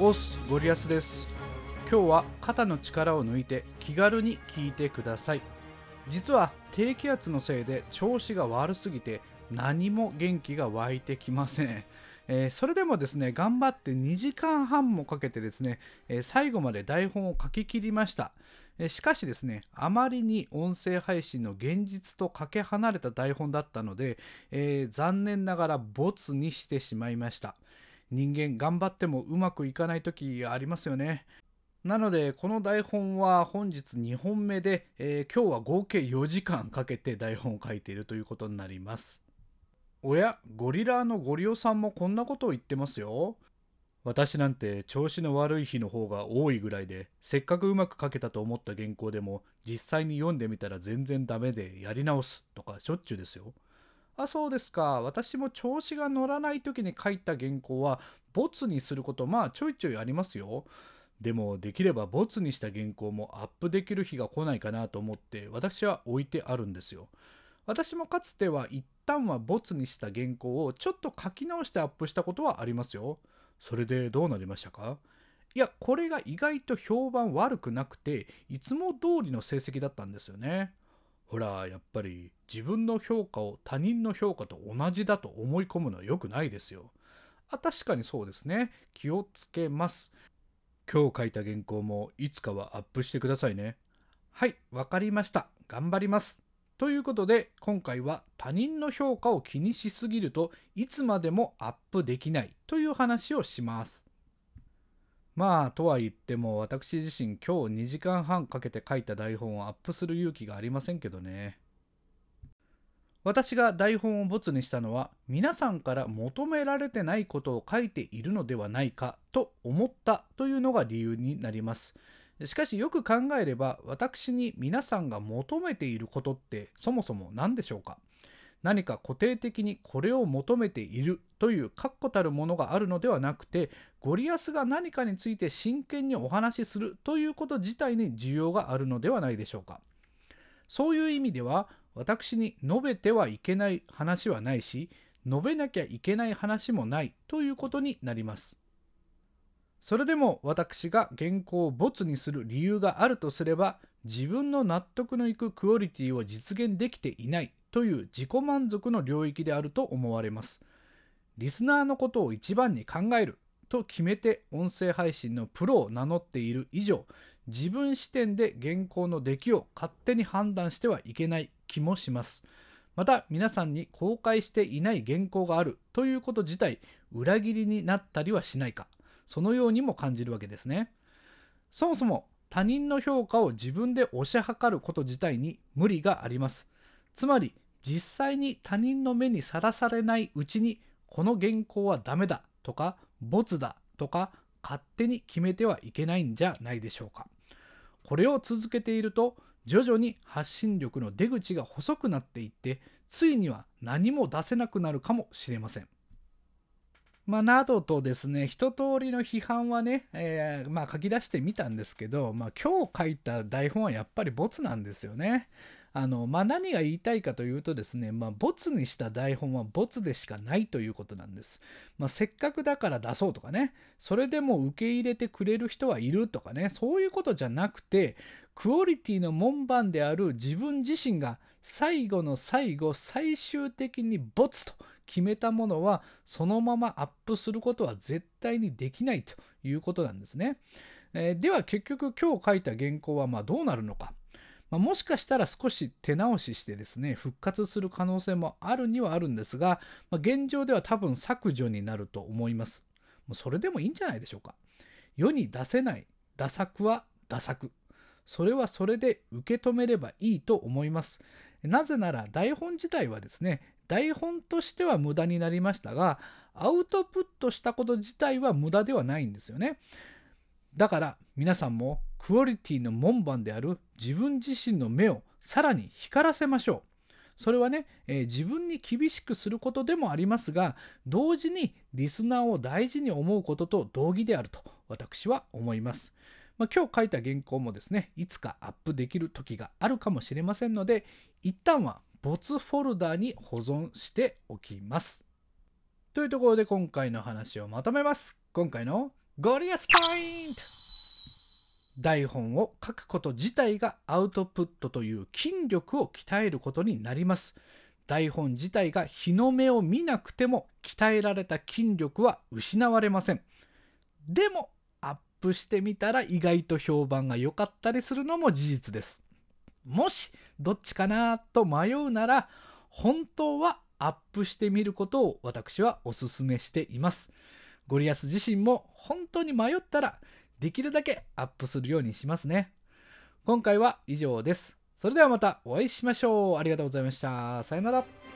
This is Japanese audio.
オスゴリアスです。今日は肩の力を抜いて気軽に聞いてください。実は低気圧のせいで調子が悪すぎて何も元気が湧いてきません。えー、それでもですね頑張って2時間半もかけてですね、えー、最後まで台本を書き切りました、え、しかしですねあまりに音声配信の現実とかけ離れた台本だったので、え残念ながらボツにしてしまいました。人間頑張ってもうまくいかない時ありますよねなのでこの台本は本日2本目で、え今日は合計4時間かけて台本を書いているということになりますおや、ゴリラのゴリオさんもこんなことを言ってますよ。私なんて調子の悪い日の方が多いぐらいで、せっかくうまく書けたと思った原稿でも、実際に読んでみたら全然ダメでやり直すとかしょっちゅうですよ。あ、そうですか。私も調子が乗らない時に書いた原稿は、ボツにすることまあちょいちょいありますよ。でもできればボツにした原稿もアップできる日が来ないかなと思って私は置いてあるんですよ。私もかつては一旦はボツにした原稿をちょっと書き直してアップしたことはありますよ。それでどうなりましたか？いや、これが意外と評判悪くなくて、いつも通りの成績だったんですよね。ほら、やっぱり自分の評価を他人の評価と同じだと思い込むのは良くないですよ。あ、確かにそうですね。気をつけます。今日書いた原稿もいつかはアップしてくださいね。はい、わかりました。頑張ります。ということで今回は他人の評価を気にしすぎるといつまでもアップできないという話をします。まあとは言っても私自身今日2時間半かけて書いた台本をアップする勇気がありませんけどね。私が台本をボツにしたのは皆さんから求められてないことを書いているのではないかと思ったというのが理由になります。しかしよく考えれば私に皆さんが求めていることってそもそも何でしょうか？何か固定的にこれを求めているという確固たるものがあるのではなくてゴリアスが何かについて真剣にお話しするということ自体に需要があるのではないでしょうか？そういう意味では私に述べてはいけない話はないし述べなきゃいけない話もないということになりますそれでも私が原稿をボツにする理由があるとすれば自分の納得のいくクオリティを実現できていないという自己満足の領域であると思われます。リスナーのことを一番に考えると決めて音声配信のプロを名乗っている以上自分視点で原稿の出来を勝手に判断してはいけない気もします。また皆さんに公開していない原稿があるということ自体裏切りになったりはしないかそのようにも感じるわけですね。そもそも他人の評価を自分で推し量ること自体に無理があります。つまり実際に他人の目にさらされないうちにこの原稿はダメだとかボツだとか勝手に決めてはいけないんじゃないでしょうか。これを続けていると徐々に発信力の出口が細くなっていってついには何も出せなくなるかもしれません。まあ、などとですね、一通りの批判はね、えー、まあ、書き出してみたんですけど、まあ、今日書いた台本はやっぱりボツなんですよね。あの、まあ、何が言いたいかというとですね、まあ、ボツにした台本はボツでしかないということなんです。まあ、せっかくだから出そうとかね、それでも受け入れてくれる人はいるとかね、そういうことじゃなくて、クオリティの門番である自分自身が最後の最後、最終的にボツと決めたものはそのままアップすることは絶対にできないということなんですね。えー、では結局今日書いた原稿はまどうなるのか。まあ、もしかしたら少し手直ししてですね復活する可能性もあるにはあるんですが、まあ、現状では多分削除になると思います。もうそれでもいいんじゃないでしょうか。世に出せない打作は打作。それはそれで受け止めればいいと思います。なぜなら台本自体はですね台本としては無駄になりましたがアウトプットしたこと自体は無駄ではないんですよねだから皆さんもクオリティの門番である自分自身の目をさらに光らせましょうそれはね、えー、自分に厳しくすることでもありますが同時にリスナーを大事に思うことと同義であると私は思います、まあ、今日書いた原稿もですねいつかアップできる時があるかもしれませんので一旦は没フォルダに保存しておきます。というところで今回の話をまとめます。今回のゴリアスポイント。台本を書くこと自体がアウトプットという筋力を鍛えることになります。台本自体が日の目を見なくても鍛えられた筋力は失われません。でもアップしてみたら意外と評判が良かったりするのも事実です。もしどっちかなと迷うなら本当はアップしてみることを私はお勧めしています。ゴリアス自身も本当に迷ったらできるだけアップするようにしますね。今回は以上です。それではまたお会いしましょう。ありがとうございました。さよなら。